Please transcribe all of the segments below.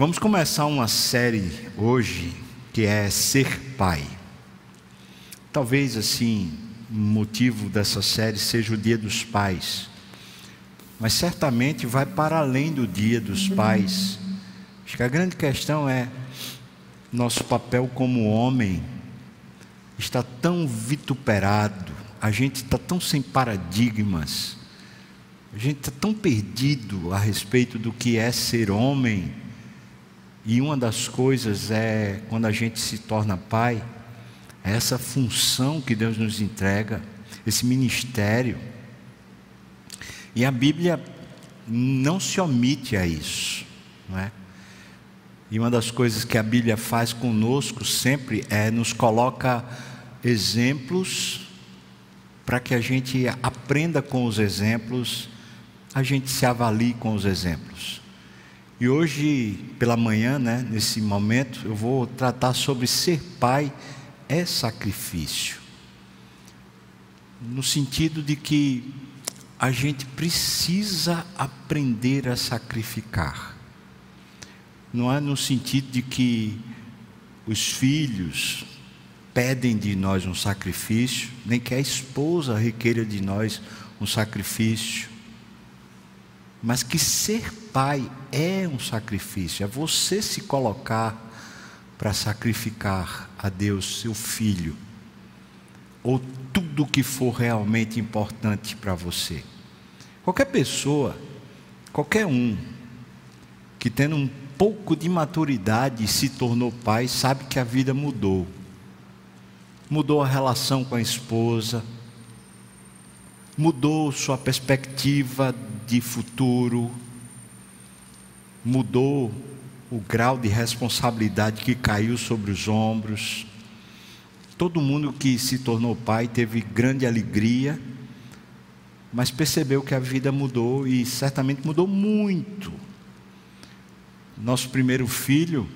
Vamos começar uma série hoje que é Ser Pai. Talvez assim, o motivo dessa série seja o Dia dos Pais, mas certamente vai para além do Dia dos Pais. Acho que a grande questão é nosso papel como homem está tão vituperado, a gente está tão sem paradigmas, a gente está tão perdido a respeito do que é ser homem e uma das coisas é, quando a gente se torna pai, é essa função que Deus nos entrega, esse ministério. E a Bíblia não se omite a isso, não é? E uma das coisas que a Bíblia faz conosco sempre é nos coloca exemplos para que a gente aprenda com os exemplos, a gente se avalie com os exemplos. E hoje, pela manhã, né, nesse momento, eu vou tratar sobre ser pai é sacrifício. No sentido de que a gente precisa aprender a sacrificar. Não é no sentido de que os filhos pedem de nós um sacrifício, nem que a esposa requeira de nós um sacrifício mas que ser pai é um sacrifício, é você se colocar para sacrificar a Deus seu filho, ou tudo que for realmente importante para você. Qualquer pessoa, qualquer um, que tendo um pouco de maturidade se tornou pai, sabe que a vida mudou. Mudou a relação com a esposa, mudou sua perspectiva de futuro, mudou o grau de responsabilidade que caiu sobre os ombros. Todo mundo que se tornou pai teve grande alegria, mas percebeu que a vida mudou e certamente mudou muito. Nosso primeiro filho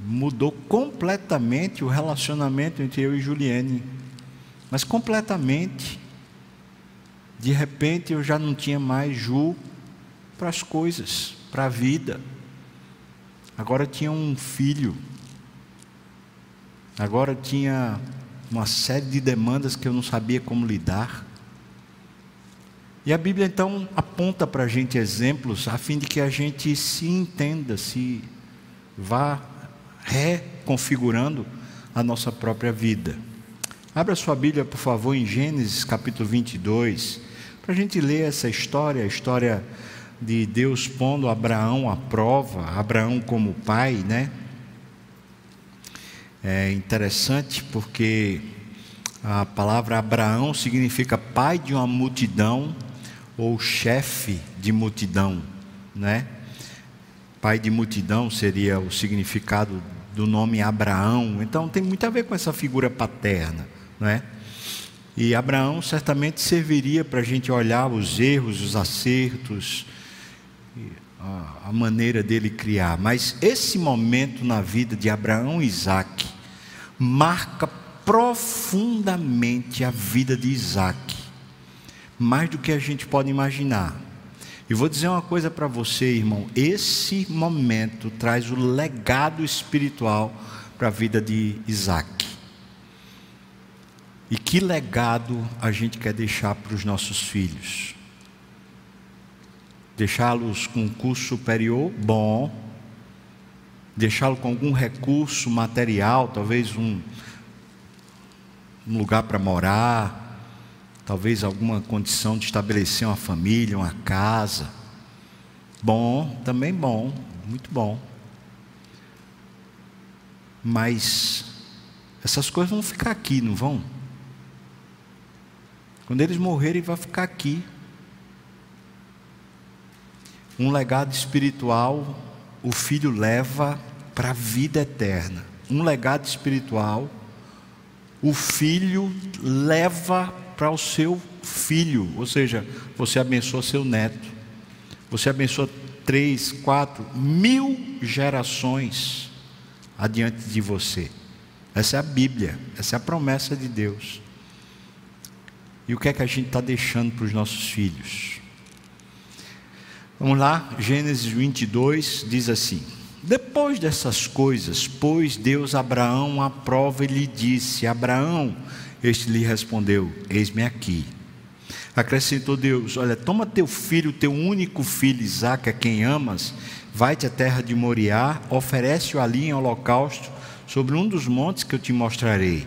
mudou completamente o relacionamento entre eu e Juliane, mas completamente. De repente eu já não tinha mais Ju para as coisas, para a vida. Agora tinha um filho. Agora tinha uma série de demandas que eu não sabia como lidar. E a Bíblia então aponta para a gente exemplos a fim de que a gente se entenda, se vá reconfigurando a nossa própria vida. Abra sua Bíblia, por favor, em Gênesis capítulo 22 para a gente ler essa história, a história de Deus pondo Abraão à prova, Abraão como pai, né? É interessante porque a palavra Abraão significa pai de uma multidão ou chefe de multidão, né? Pai de multidão seria o significado do nome Abraão. Então tem muito a ver com essa figura paterna, não é? E Abraão certamente serviria para a gente olhar os erros, os acertos, a maneira dele criar. Mas esse momento na vida de Abraão e Isaac marca profundamente a vida de Isaac, mais do que a gente pode imaginar. E vou dizer uma coisa para você, irmão: esse momento traz o legado espiritual para a vida de Isaac. E que legado a gente quer deixar para os nossos filhos? Deixá-los com um curso superior bom, deixá-lo com algum recurso material, talvez um, um lugar para morar, talvez alguma condição de estabelecer uma família, uma casa. Bom, também bom, muito bom. Mas essas coisas vão ficar aqui, não vão? Quando eles morrerem, vai ficar aqui. Um legado espiritual, o filho leva para a vida eterna. Um legado espiritual, o filho leva para o seu filho, ou seja, você abençoa seu neto, você abençoa três, quatro, mil gerações adiante de você. Essa é a Bíblia, essa é a promessa de Deus. E o que é que a gente está deixando para os nossos filhos? Vamos lá, Gênesis 22 diz assim: Depois dessas coisas, pôs Deus Abraão à prova e lhe disse: Abraão, este lhe respondeu: Eis-me aqui. Acrescentou Deus: Olha, toma teu filho, teu único filho Isaque, a quem amas, vai-te à terra de Moriá, oferece-o ali em holocausto sobre um dos montes que eu te mostrarei.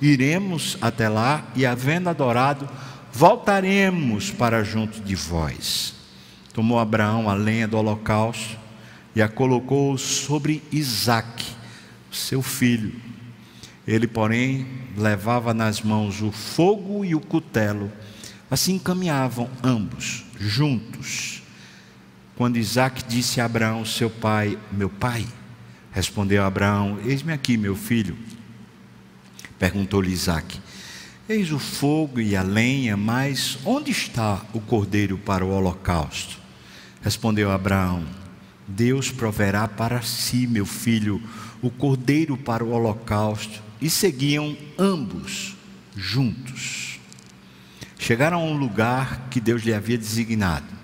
iremos até lá e, havendo adorado, voltaremos para junto de vós. Tomou Abraão a lenha do holocausto e a colocou sobre Isaque seu filho. Ele, porém, levava nas mãos o fogo e o cutelo. Assim caminhavam ambos, juntos. Quando Isaac disse a Abraão, seu pai, meu pai, respondeu Abraão: Eis-me aqui, meu filho. Perguntou-lhe Isaac: Eis o fogo e a lenha, mas onde está o cordeiro para o holocausto? Respondeu Abraão: Deus proverá para si, meu filho, o cordeiro para o holocausto, e seguiam ambos juntos. Chegaram a um lugar que Deus lhe havia designado.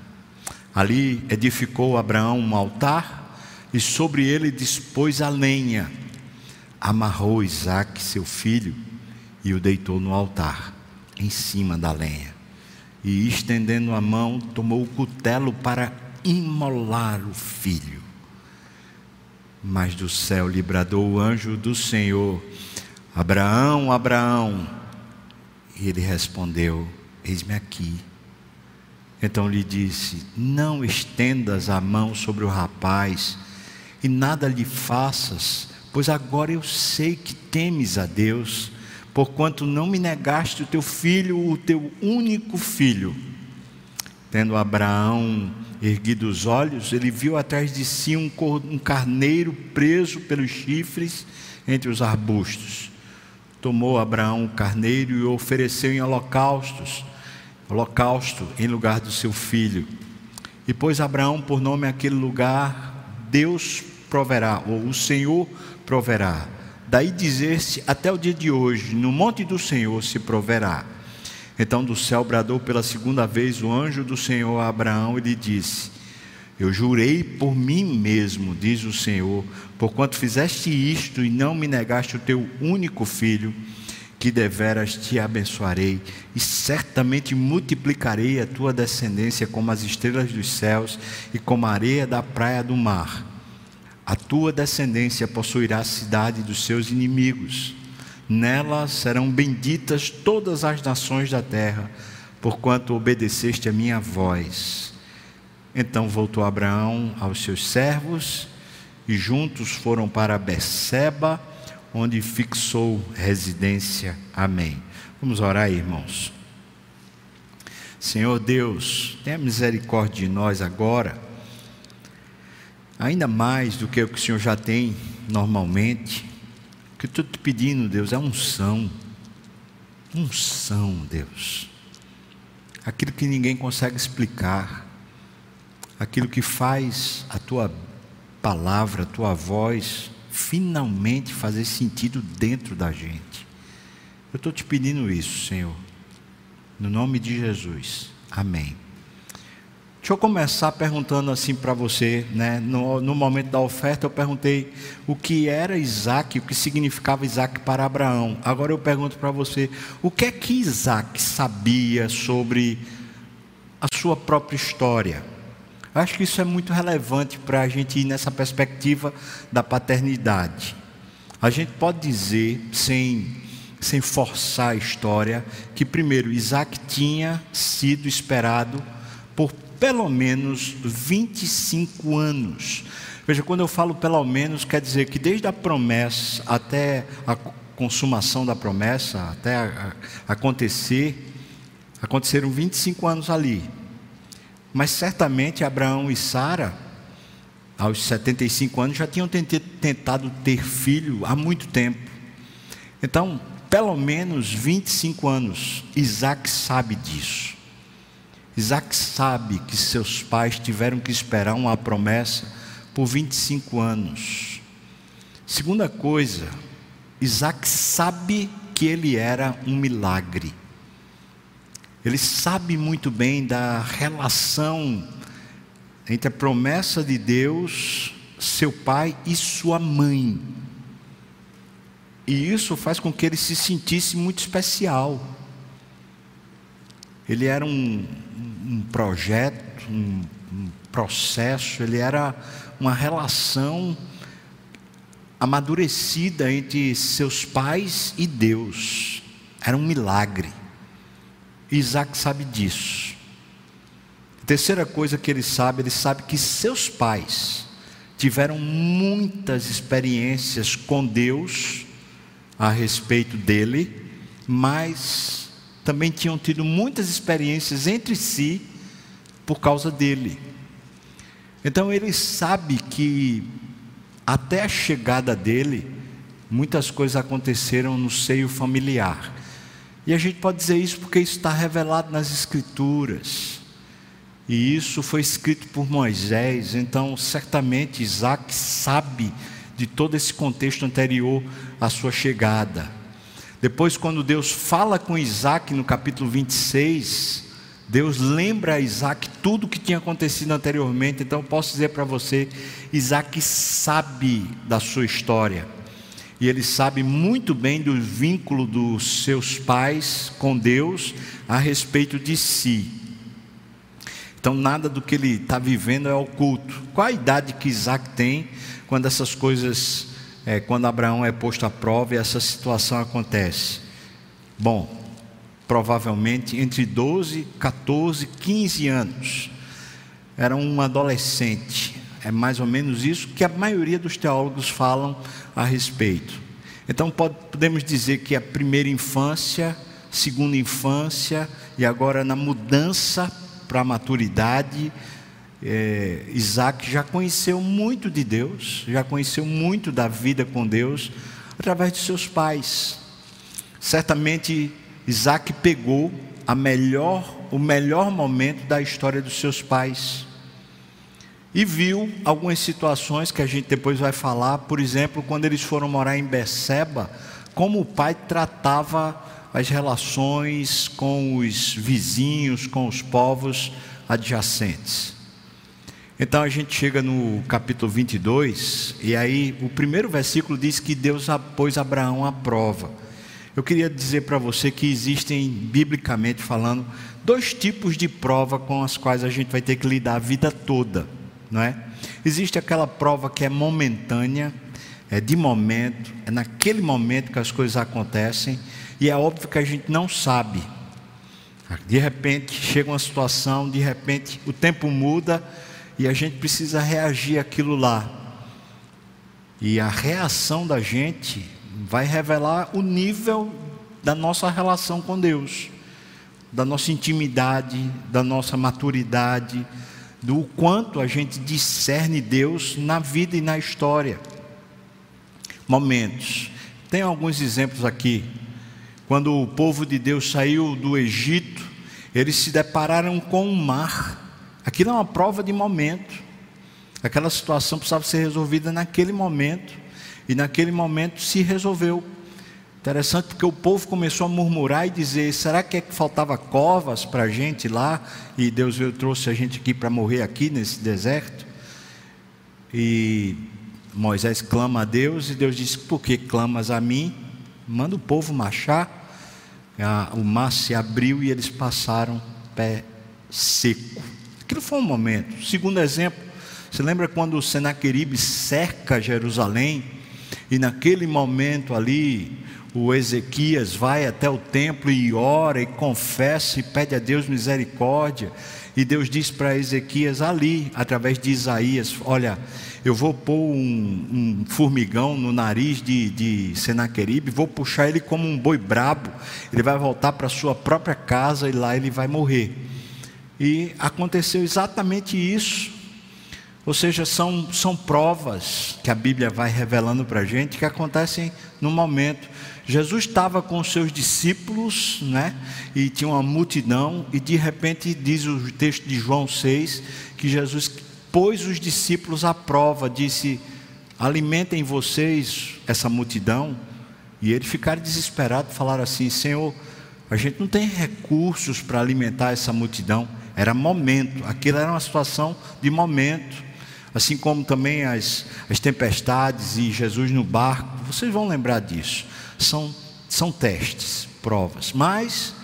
Ali edificou Abraão um altar e sobre ele dispôs a lenha. Amarrou Isaac, seu filho, e o deitou no altar, em cima da lenha. E estendendo a mão, tomou o cutelo para imolar o filho. Mas do céu lhe bradou o anjo do Senhor: Abraão, Abraão. E ele respondeu: Eis-me aqui. Então lhe disse: Não estendas a mão sobre o rapaz e nada lhe faças, pois agora eu sei que temes a Deus, porquanto não me negaste o teu filho, o teu único filho. Tendo Abraão erguido os olhos, ele viu atrás de si um, carneiro preso pelos chifres entre os arbustos. Tomou Abraão o carneiro e o ofereceu em holocaustos, holocausto em lugar do seu filho. E pôs Abraão por nome aquele lugar, Deus proverá, ou o Senhor proverá. Daí dizer-se até o dia de hoje, no monte do Senhor se proverá. Então do céu bradou pela segunda vez o anjo do Senhor a Abraão e lhe disse: Eu jurei por mim mesmo, diz o Senhor, porquanto fizeste isto e não me negaste o teu único filho, que deveras te abençoarei e certamente multiplicarei a tua descendência como as estrelas dos céus e como a areia da praia do mar. A tua descendência possuirá a cidade dos seus inimigos Nela serão benditas todas as nações da terra, porquanto obedeceste a minha voz. Então voltou Abraão aos seus servos e juntos foram para Beceba, onde fixou residência. Amém. Vamos orar, irmãos. Senhor Deus, tenha misericórdia de nós agora, ainda mais do que o que o Senhor já tem normalmente que estou te pedindo, Deus, é unção. Unção, Deus. Aquilo que ninguém consegue explicar. Aquilo que faz a tua palavra, a tua voz, finalmente fazer sentido dentro da gente. Eu estou te pedindo isso, Senhor. No nome de Jesus. Amém. Deixa eu começar perguntando assim para você, né? No, no, momento da oferta eu perguntei o que era Isaac, o que significava Isaac para Abraão. Agora eu pergunto para você, o que é que Isaac sabia sobre a sua própria história? Eu acho que isso é muito relevante para a gente ir nessa perspectiva da paternidade. A gente pode dizer, sem, sem forçar a história, que primeiro Isaac tinha sido esperado por pelo menos 25 anos. Veja, quando eu falo pelo menos, quer dizer que desde a promessa até a consumação da promessa, até a, a acontecer, aconteceram 25 anos ali. Mas certamente Abraão e Sara, aos 75 anos, já tinham tentado ter filho há muito tempo. Então, pelo menos 25 anos, Isaac sabe disso. Isaac sabe que seus pais tiveram que esperar uma promessa por 25 anos. Segunda coisa, Isaac sabe que ele era um milagre. Ele sabe muito bem da relação entre a promessa de Deus, seu pai e sua mãe. E isso faz com que ele se sentisse muito especial. Ele era um, um projeto, um, um processo, ele era uma relação amadurecida entre seus pais e Deus. Era um milagre. Isaac sabe disso. Terceira coisa que ele sabe, ele sabe que seus pais tiveram muitas experiências com Deus a respeito dele, mas também tinham tido muitas experiências entre si por causa dele. Então ele sabe que até a chegada dele, muitas coisas aconteceram no seio familiar. E a gente pode dizer isso porque isso está revelado nas Escrituras. E isso foi escrito por Moisés, então certamente Isaac sabe de todo esse contexto anterior à sua chegada. Depois, quando Deus fala com Isaac no capítulo 26, Deus lembra a Isaac tudo o que tinha acontecido anteriormente. Então, eu posso dizer para você: Isaac sabe da sua história. E ele sabe muito bem do vínculo dos seus pais com Deus a respeito de si. Então, nada do que ele está vivendo é oculto. Qual a idade que Isaac tem quando essas coisas, é, quando Abraão é posto à prova e essa situação acontece? Bom, provavelmente entre 12, 14, 15 anos. Era um adolescente. É mais ou menos isso que a maioria dos teólogos falam a respeito. Então, pode, podemos dizer que a primeira infância, segunda infância e agora na mudança para a maturidade, é, Isaac já conheceu muito de Deus, já conheceu muito da vida com Deus através de seus pais. Certamente Isaac pegou a melhor, o melhor momento da história dos seus pais e viu algumas situações que a gente depois vai falar, por exemplo, quando eles foram morar em Beceba, como o pai tratava as relações com os vizinhos, com os povos adjacentes. Então a gente chega no capítulo 22, e aí o primeiro versículo diz que Deus pôs Abraão à prova. Eu queria dizer para você que existem, biblicamente falando, dois tipos de prova com as quais a gente vai ter que lidar a vida toda, não é? Existe aquela prova que é momentânea, é de momento, é naquele momento que as coisas acontecem, e é óbvio que a gente não sabe. De repente chega uma situação, de repente o tempo muda e a gente precisa reagir aquilo lá. E a reação da gente vai revelar o nível da nossa relação com Deus, da nossa intimidade, da nossa maturidade, do quanto a gente discerne Deus na vida e na história. Momentos. Tem alguns exemplos aqui quando o povo de Deus saiu do Egito, eles se depararam com o mar. Aquilo é uma prova de momento. Aquela situação precisava ser resolvida naquele momento. E naquele momento se resolveu. Interessante porque o povo começou a murmurar e dizer: será que é que faltava covas para a gente lá? E Deus veio, trouxe a gente aqui para morrer aqui nesse deserto. E Moisés clama a Deus e Deus disse: Por que clamas a mim? manda o povo marchar. O mar se abriu e eles passaram pé seco. Aquilo foi um momento. Segundo exemplo, você lembra quando o Senaqueribe cerca Jerusalém? E naquele momento ali, o Ezequias vai até o templo e ora e confessa e pede a Deus misericórdia. E Deus diz para Ezequias ali, através de Isaías: Olha, eu vou pôr um, um formigão no nariz de, de Senaqueribe, vou puxar ele como um boi brabo, ele vai voltar para sua própria casa e lá ele vai morrer. E aconteceu exatamente isso. Ou seja, são, são provas que a Bíblia vai revelando para a gente que acontecem no momento. Jesus estava com os seus discípulos, né? E tinha uma multidão, e de repente diz o texto de João 6 que Jesus pôs os discípulos à prova, disse: alimentem vocês essa multidão. E eles ficaram desesperados, falaram assim: Senhor, a gente não tem recursos para alimentar essa multidão. Era momento, aquilo era uma situação de momento assim como também as, as tempestades e Jesus no barco, vocês vão lembrar disso. São, são testes, provas. Mas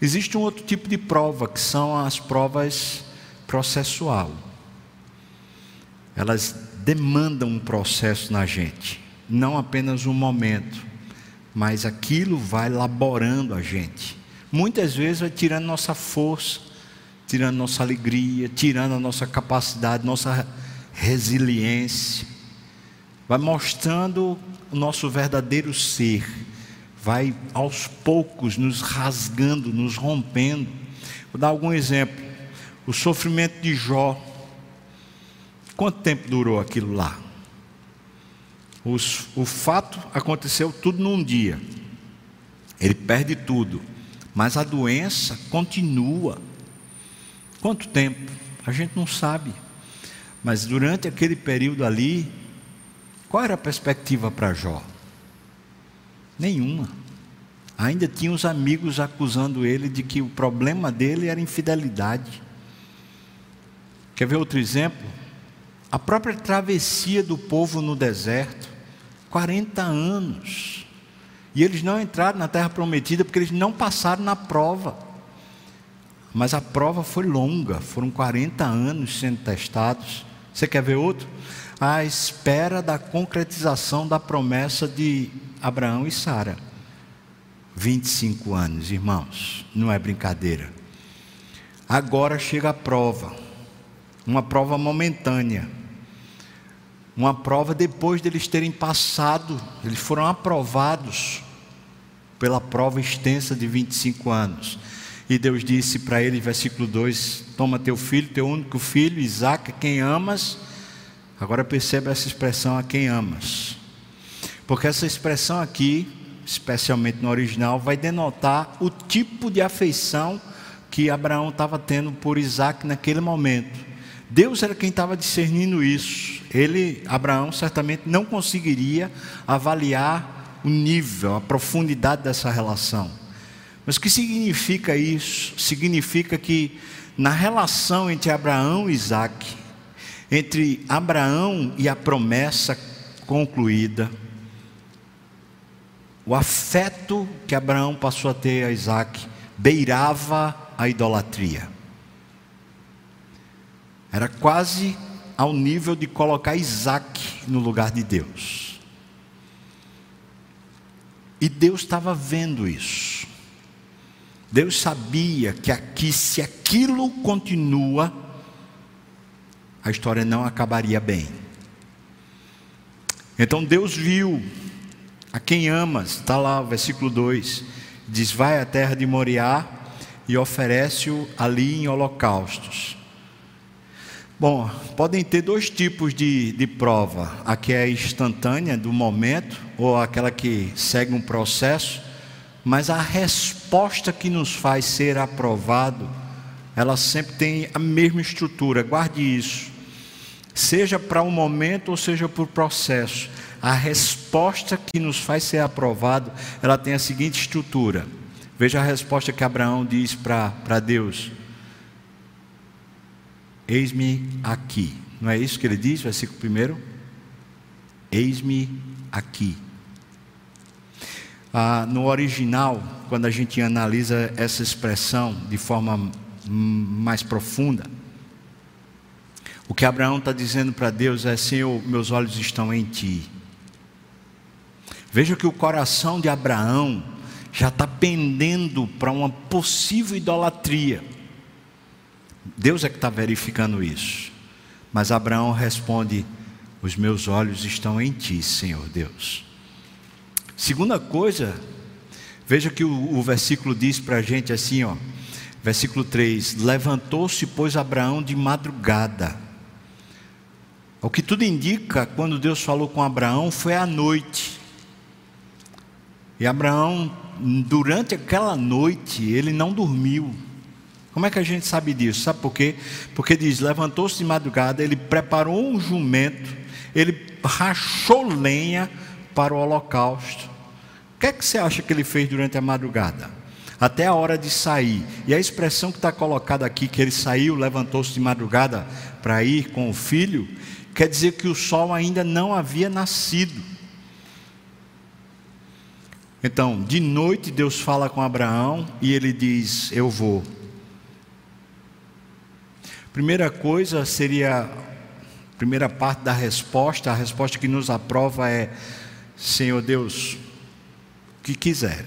existe um outro tipo de prova, que são as provas processual. Elas demandam um processo na gente, não apenas um momento, mas aquilo vai laborando a gente. Muitas vezes vai tirando nossa força, tirando nossa alegria, tirando a nossa capacidade, nossa resiliência, vai mostrando o nosso verdadeiro ser, vai aos poucos nos rasgando, nos rompendo. Vou dar algum exemplo. O sofrimento de Jó. Quanto tempo durou aquilo lá? Os, o fato aconteceu tudo num dia. Ele perde tudo, mas a doença continua. Quanto tempo? A gente não sabe. Mas durante aquele período ali, qual era a perspectiva para Jó? Nenhuma. Ainda tinha os amigos acusando ele de que o problema dele era infidelidade. Quer ver outro exemplo? A própria travessia do povo no deserto 40 anos. E eles não entraram na terra prometida porque eles não passaram na prova. Mas a prova foi longa, foram 40 anos sendo testados. Você quer ver outro? A espera da concretização da promessa de Abraão e Sara. 25 anos, irmãos, não é brincadeira. Agora chega a prova, uma prova momentânea, uma prova depois deles terem passado, eles foram aprovados pela prova extensa de 25 anos. E Deus disse para ele, versículo 2: Toma teu filho, teu único filho, Isaac, quem amas. Agora perceba essa expressão, a quem amas. Porque essa expressão aqui, especialmente no original, vai denotar o tipo de afeição que Abraão estava tendo por Isaac naquele momento. Deus era quem estava discernindo isso. Ele, Abraão, certamente não conseguiria avaliar o nível, a profundidade dessa relação. Mas o que significa isso? Significa que na relação entre Abraão e Isaac, entre Abraão e a promessa concluída, o afeto que Abraão passou a ter a Isaac beirava a idolatria. Era quase ao nível de colocar Isaac no lugar de Deus. E Deus estava vendo isso. Deus sabia que aqui, se aquilo continua, a história não acabaria bem. Então Deus viu a quem amas, está lá o versículo 2: diz: Vai à terra de Moriá e oferece-o ali em holocaustos. Bom, podem ter dois tipos de, de prova: a que é instantânea, do momento, ou aquela que segue um processo mas a resposta que nos faz ser aprovado, ela sempre tem a mesma estrutura, guarde isso. Seja para um momento ou seja o processo, a resposta que nos faz ser aprovado, ela tem a seguinte estrutura. Veja a resposta que Abraão diz para Deus: Eis-me aqui. Não é isso que ele diz, versículo 1? Eis-me aqui. Ah, no original, quando a gente analisa essa expressão de forma mais profunda, o que Abraão está dizendo para Deus é: Senhor, meus olhos estão em Ti. Veja que o coração de Abraão já está pendendo para uma possível idolatria. Deus é que está verificando isso. Mas Abraão responde: Os meus olhos estão em Ti, Senhor Deus. Segunda coisa, veja que o, o versículo diz para a gente assim, ó, versículo 3: Levantou-se, pois, Abraão de madrugada. O que tudo indica, quando Deus falou com Abraão, foi à noite. E Abraão, durante aquela noite, ele não dormiu. Como é que a gente sabe disso? Sabe por quê? Porque diz: levantou-se de madrugada, ele preparou um jumento, ele rachou lenha para o holocausto. O que é que você acha que ele fez durante a madrugada? Até a hora de sair. E a expressão que está colocada aqui, que ele saiu, levantou-se de madrugada para ir com o filho, quer dizer que o sol ainda não havia nascido. Então, de noite Deus fala com Abraão e ele diz: Eu vou. Primeira coisa seria, primeira parte da resposta, a resposta que nos aprova é: Senhor Deus, que quiser,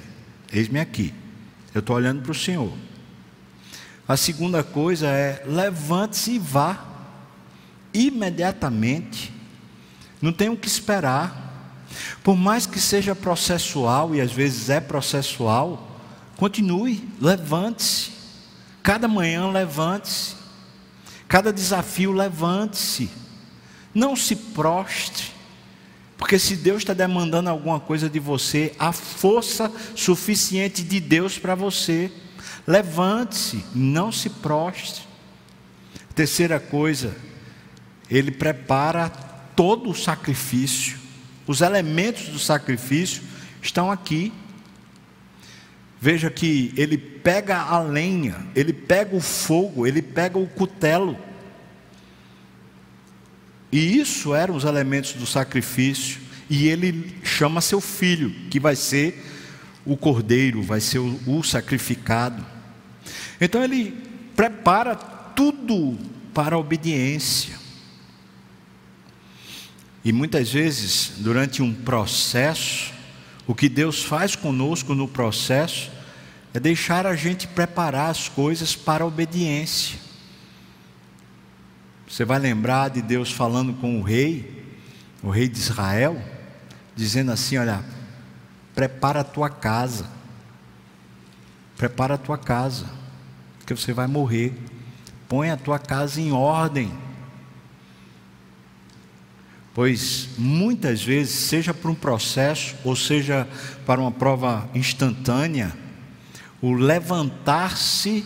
eis-me aqui, eu estou olhando para o Senhor. A segunda coisa é: levante-se e vá, imediatamente, não tem o que esperar. Por mais que seja processual, e às vezes é processual, continue, levante-se. Cada manhã levante-se. Cada desafio levante-se. Não se prostre. Porque se Deus está demandando alguma coisa de você, a força suficiente de Deus para você. Levante-se, não se prostre. Terceira coisa, ele prepara todo o sacrifício. Os elementos do sacrifício estão aqui. Veja que ele pega a lenha, ele pega o fogo, ele pega o cutelo. E isso eram os elementos do sacrifício. E ele chama seu filho, que vai ser o cordeiro, vai ser o, o sacrificado. Então ele prepara tudo para a obediência. E muitas vezes, durante um processo, o que Deus faz conosco no processo é deixar a gente preparar as coisas para a obediência. Você vai lembrar de Deus falando com o rei, o rei de Israel, dizendo assim: Olha, prepara a tua casa, prepara a tua casa, porque você vai morrer. Põe a tua casa em ordem Pois muitas vezes, seja para um processo ou seja para uma prova instantânea, o levantar-se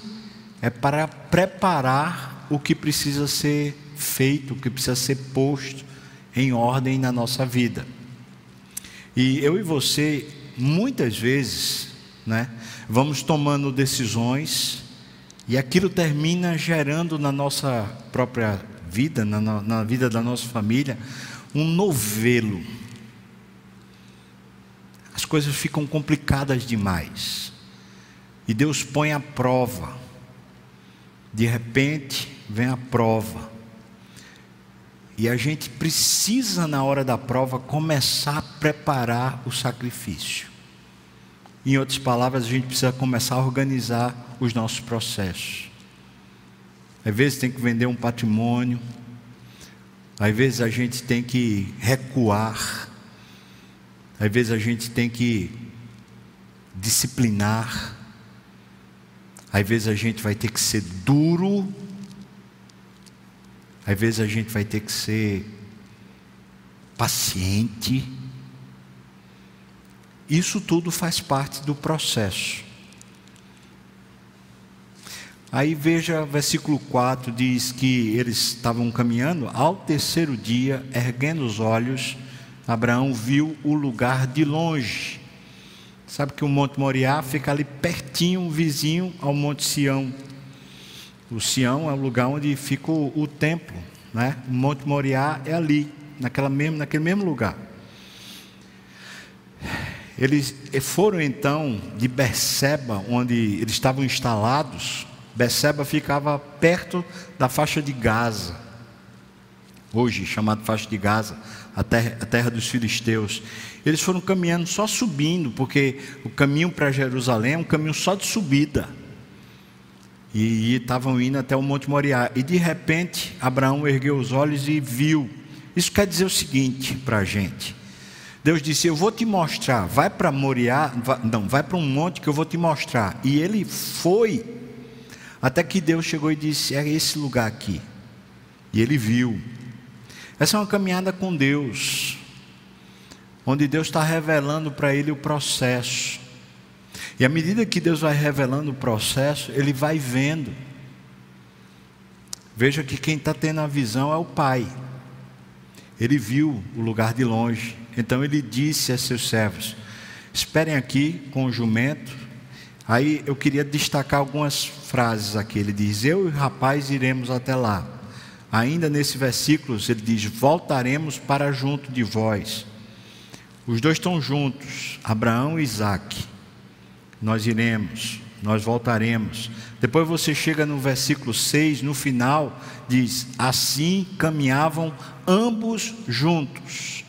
é para preparar o que precisa ser feito, o que precisa ser posto em ordem na nossa vida. E eu e você, muitas vezes, né, vamos tomando decisões e aquilo termina gerando na nossa própria vida, na, na vida da nossa família, um novelo. As coisas ficam complicadas demais. E Deus põe a prova. De repente, vem a prova. E a gente precisa, na hora da prova, começar a preparar o sacrifício. Em outras palavras, a gente precisa começar a organizar os nossos processos. Às vezes tem que vender um patrimônio, às vezes a gente tem que recuar, às vezes a gente tem que disciplinar, às vezes a gente vai ter que ser duro, às vezes a gente vai ter que ser paciente. Isso tudo faz parte do processo. Aí veja, versículo 4 diz que eles estavam caminhando, ao terceiro dia, erguendo os olhos, Abraão viu o lugar de longe. Sabe que o Monte Moriá fica ali pertinho, vizinho ao Monte Sião. O Sião é o lugar onde fica o, o templo, né? O Monte Moriá é ali, naquela mesmo, naquele mesmo lugar. Eles foram então de Berseba, onde eles estavam instalados, Beceba ficava perto da faixa de Gaza, hoje chamada faixa de Gaza, a terra, a terra dos filisteus. Eles foram caminhando só subindo, porque o caminho para Jerusalém é um caminho só de subida. E estavam indo até o Monte Moriá. E de repente, Abraão ergueu os olhos e viu. Isso quer dizer o seguinte para a gente. Deus disse: Eu vou te mostrar. Vai para Moriá, não, vai para um monte que eu vou te mostrar. E ele foi até que Deus chegou e disse: É esse lugar aqui. E ele viu. Essa é uma caminhada com Deus, onde Deus está revelando para ele o processo. E à medida que Deus vai revelando o processo, ele vai vendo. Veja que quem está tendo a visão é o Pai. Ele viu o lugar de longe. Então ele disse a seus servos: Esperem aqui com o jumento. Aí eu queria destacar algumas frases aqui. Ele diz: Eu e o rapaz iremos até lá. Ainda nesse versículo, ele diz: Voltaremos para junto de vós. Os dois estão juntos, Abraão e Isaac. Nós iremos, nós voltaremos. Depois você chega no versículo 6, no final, diz: Assim caminhavam ambos juntos.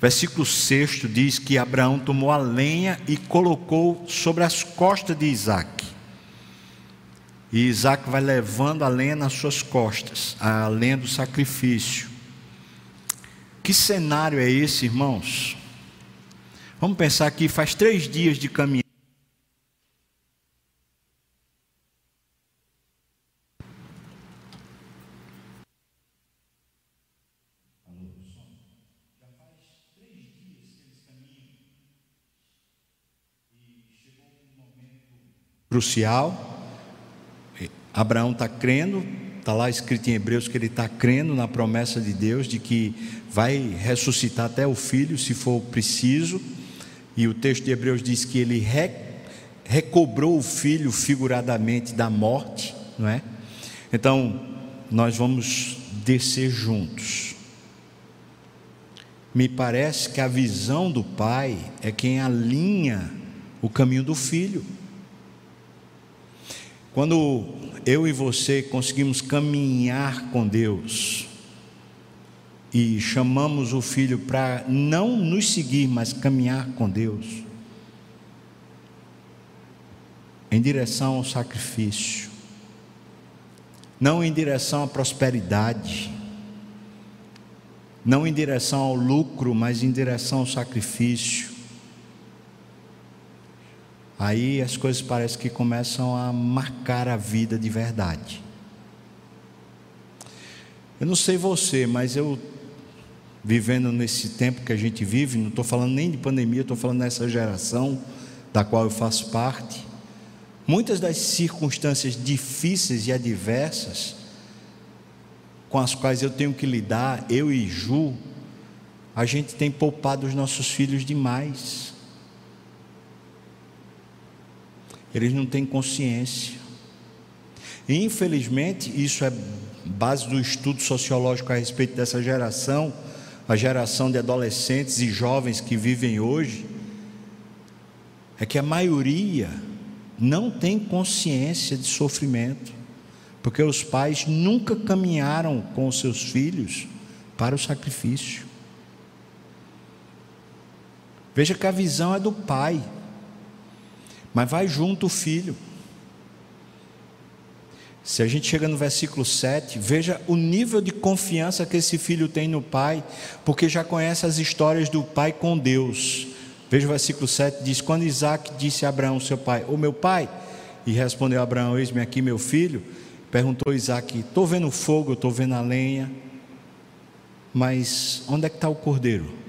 Versículo 6 diz que Abraão tomou a lenha e colocou sobre as costas de Isaac. E Isaac vai levando a lenha nas suas costas, a lenha do sacrifício. Que cenário é esse, irmãos? Vamos pensar que faz três dias de caminhada. Crucial. Abraão está crendo, está lá escrito em Hebreus que ele está crendo na promessa de Deus de que vai ressuscitar até o filho, se for preciso. E o texto de Hebreus diz que ele re, recobrou o filho figuradamente da morte, não é? Então, nós vamos descer juntos. Me parece que a visão do pai é quem alinha o caminho do filho. Quando eu e você conseguimos caminhar com Deus e chamamos o filho para não nos seguir, mas caminhar com Deus, em direção ao sacrifício, não em direção à prosperidade, não em direção ao lucro, mas em direção ao sacrifício aí as coisas parecem que começam a marcar a vida de verdade. Eu não sei você, mas eu, vivendo nesse tempo que a gente vive, não estou falando nem de pandemia, estou falando dessa geração da qual eu faço parte, muitas das circunstâncias difíceis e adversas com as quais eu tenho que lidar, eu e Ju, a gente tem poupado os nossos filhos demais. Eles não têm consciência. E, infelizmente, isso é base do estudo sociológico a respeito dessa geração, a geração de adolescentes e jovens que vivem hoje, é que a maioria não tem consciência de sofrimento, porque os pais nunca caminharam com os seus filhos para o sacrifício. Veja que a visão é do pai. Mas vai junto o filho. Se a gente chega no versículo 7, veja o nível de confiança que esse filho tem no pai, porque já conhece as histórias do pai com Deus. Veja o versículo 7, diz: Quando Isaac disse a Abraão, seu pai, ô meu pai, e respondeu Abraão: Eis-me aqui, meu filho. Perguntou Isaac: Estou vendo fogo, estou vendo a lenha, mas onde é que está o cordeiro?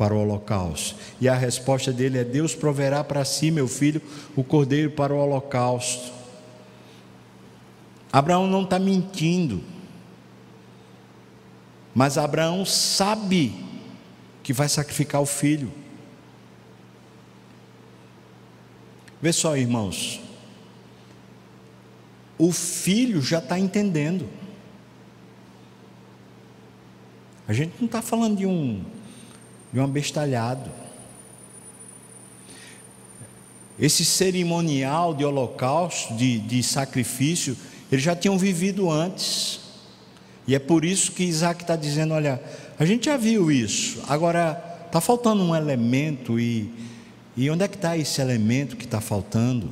Para o holocausto. E a resposta dele é: Deus proverá para si, meu filho, o cordeiro para o holocausto. Abraão não está mentindo, mas Abraão sabe que vai sacrificar o filho. Vê só, irmãos, o filho já está entendendo. A gente não está falando de um de um abestalhado. Esse cerimonial de holocausto, de, de sacrifício, eles já tinham vivido antes. E é por isso que Isaac está dizendo: olha, a gente já viu isso, agora está faltando um elemento, e, e onde é que está esse elemento que está faltando?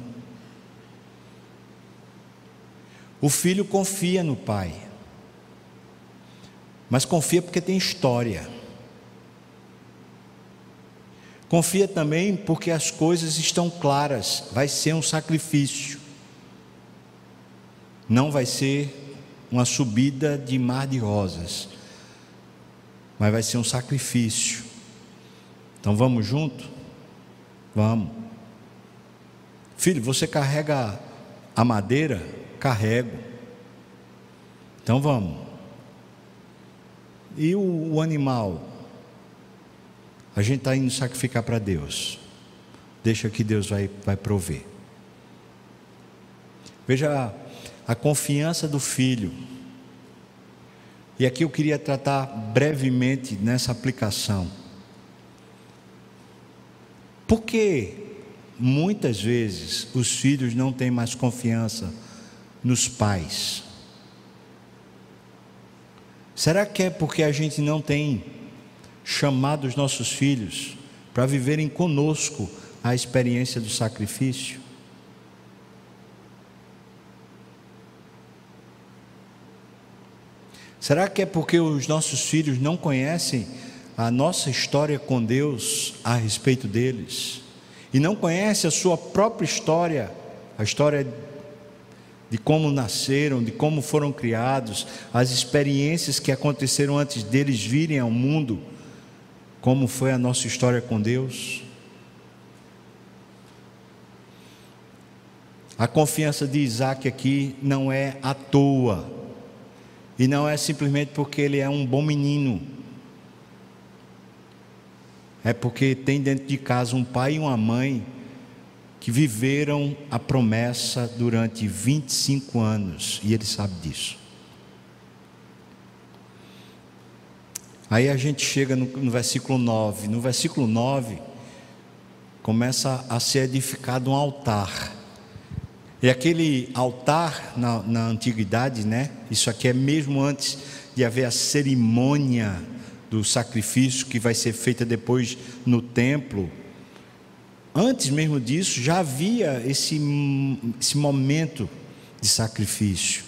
O filho confia no pai, mas confia porque tem história. Confia também porque as coisas estão claras, vai ser um sacrifício. Não vai ser uma subida de mar de rosas. mas vai ser um sacrifício. Então vamos junto? Vamos. Filho, você carrega a madeira? Carrego. Então vamos. E o, o animal? A gente está indo sacrificar para Deus. Deixa que Deus vai, vai prover. Veja a, a confiança do filho. E aqui eu queria tratar brevemente nessa aplicação. Porque muitas vezes os filhos não têm mais confiança nos pais. Será que é porque a gente não tem chamado os nossos filhos para viverem conosco a experiência do sacrifício? Será que é porque os nossos filhos não conhecem a nossa história com Deus a respeito deles? E não conhecem a sua própria história, a história de como nasceram, de como foram criados, as experiências que aconteceram antes deles virem ao mundo, como foi a nossa história com Deus? A confiança de Isaac aqui não é à toa. E não é simplesmente porque ele é um bom menino. É porque tem dentro de casa um pai e uma mãe que viveram a promessa durante 25 anos. E ele sabe disso. Aí a gente chega no, no versículo 9. No versículo 9, começa a ser edificado um altar. E aquele altar na, na antiguidade, né? Isso aqui é mesmo antes de haver a cerimônia do sacrifício que vai ser feita depois no templo. Antes mesmo disso, já havia esse, esse momento de sacrifício.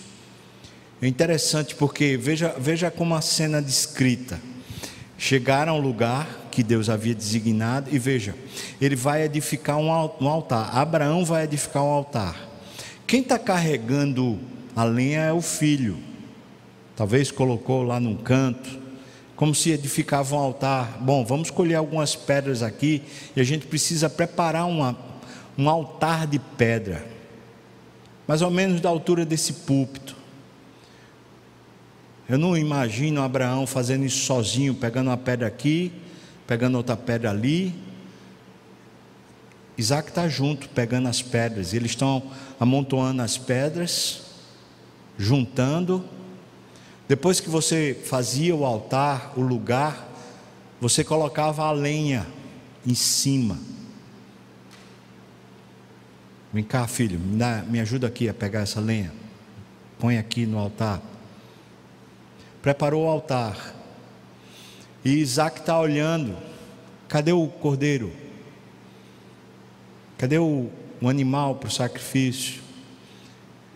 É interessante porque veja, veja como a cena descrita. Chegaram ao lugar que Deus havia designado e veja, ele vai edificar um altar. Abraão vai edificar um altar. Quem está carregando a lenha é o filho. Talvez colocou lá num canto, como se edificava um altar. Bom, vamos colher algumas pedras aqui e a gente precisa preparar uma, um altar de pedra, mais ou menos da altura desse púlpito. Eu não imagino Abraão fazendo isso sozinho, pegando uma pedra aqui, pegando outra pedra ali, Isaac está junto, pegando as pedras. Eles estão amontoando as pedras, juntando. Depois que você fazia o altar, o lugar, você colocava a lenha em cima. Vem cá, filho, me, me ajuda aqui a pegar essa lenha. Põe aqui no altar. Preparou o altar. E Isaac está olhando. Cadê o cordeiro? Cadê o, o animal para o sacrifício?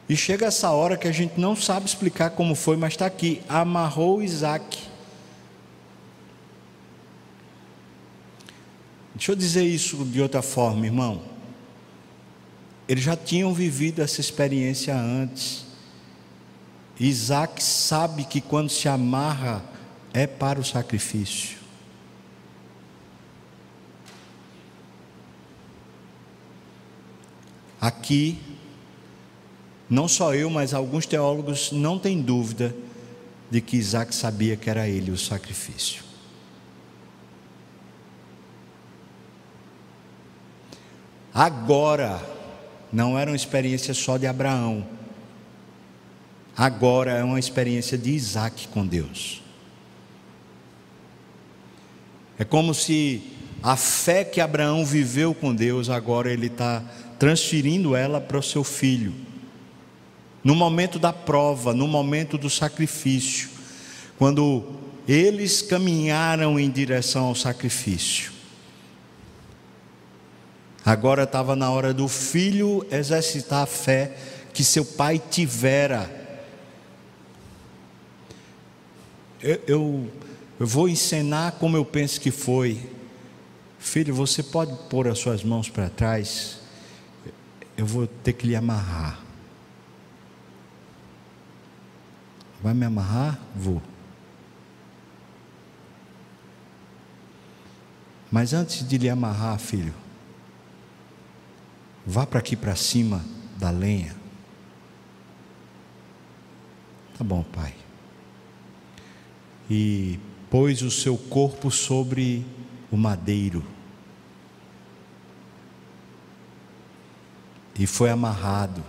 E chega essa hora que a gente não sabe explicar como foi, mas está aqui: amarrou Isaac. Deixa eu dizer isso de outra forma, irmão. Eles já tinham vivido essa experiência antes. Isaac sabe que quando se amarra é para o sacrifício. Aqui, não só eu, mas alguns teólogos não têm dúvida de que Isaac sabia que era ele o sacrifício. Agora, não era uma experiência só de Abraão, agora é uma experiência de Isaac com Deus. É como se a fé que Abraão viveu com Deus, agora ele está transferindo ela para o seu filho. No momento da prova, no momento do sacrifício, quando eles caminharam em direção ao sacrifício. Agora estava na hora do filho exercitar a fé que seu pai tivera. Eu, eu, vou ensinar como eu penso que foi. Filho, você pode pôr as suas mãos para trás eu vou ter que lhe amarrar. Vai me amarrar? Vou. Mas antes de lhe amarrar, filho, vá para aqui para cima da lenha. Tá bom, pai. E pôs o seu corpo sobre o madeiro. E foi amarrado.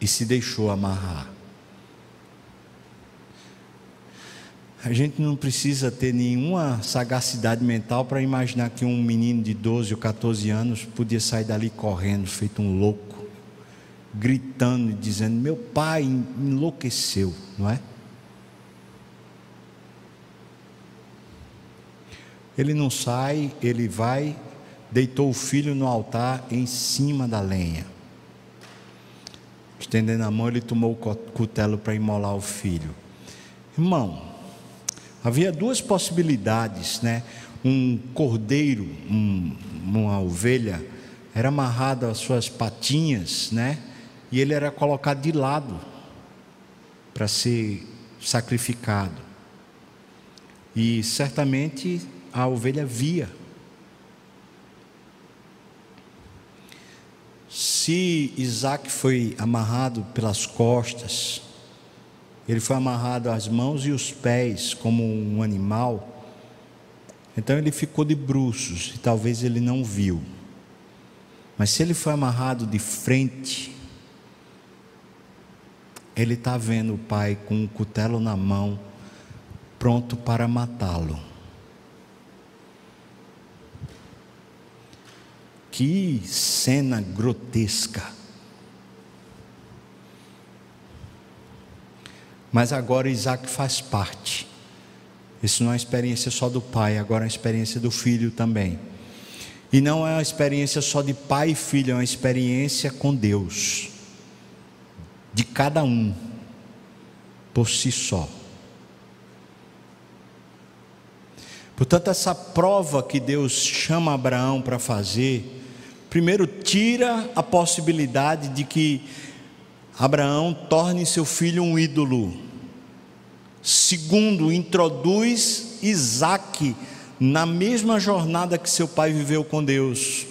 E se deixou amarrar. A gente não precisa ter nenhuma sagacidade mental para imaginar que um menino de 12 ou 14 anos podia sair dali correndo, feito um louco, gritando e dizendo: Meu pai enlouqueceu, não é? Ele não sai, ele vai, deitou o filho no altar em cima da lenha. Estendendo a mão, ele tomou o cutelo para imolar o filho. Irmão, Havia duas possibilidades, né? Um cordeiro, um, uma ovelha, era amarrado às suas patinhas, né? E ele era colocado de lado para ser sacrificado. E certamente a ovelha via. Se Isaac foi amarrado pelas costas, ele foi amarrado às mãos e os pés como um animal. Então ele ficou de bruços e talvez ele não viu. Mas se ele foi amarrado de frente, ele está vendo o pai com um cutelo na mão, pronto para matá-lo. Que cena grotesca. Mas agora Isaac faz parte. Isso não é uma experiência só do pai, agora é uma experiência do filho também. E não é uma experiência só de pai e filho, é uma experiência com Deus. De cada um, por si só. Portanto, essa prova que Deus chama Abraão para fazer, primeiro tira a possibilidade de que Abraão torne seu filho um ídolo. Segundo, introduz Isaac na mesma jornada que seu pai viveu com Deus.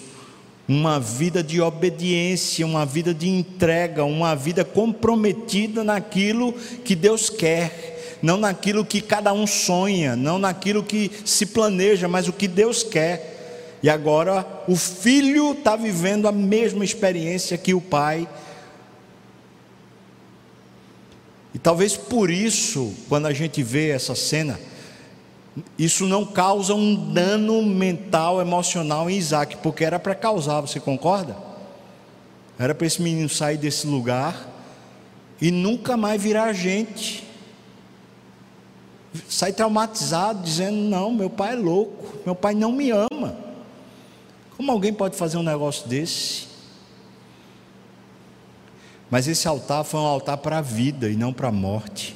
Uma vida de obediência, uma vida de entrega, uma vida comprometida naquilo que Deus quer, não naquilo que cada um sonha, não naquilo que se planeja, mas o que Deus quer. E agora o filho está vivendo a mesma experiência que o pai E talvez por isso, quando a gente vê essa cena, isso não causa um dano mental, emocional em Isaac, porque era para causar, você concorda? Era para esse menino sair desse lugar e nunca mais virar gente. Sai traumatizado, dizendo: Não, meu pai é louco, meu pai não me ama. Como alguém pode fazer um negócio desse? Mas esse altar foi um altar para a vida e não para a morte.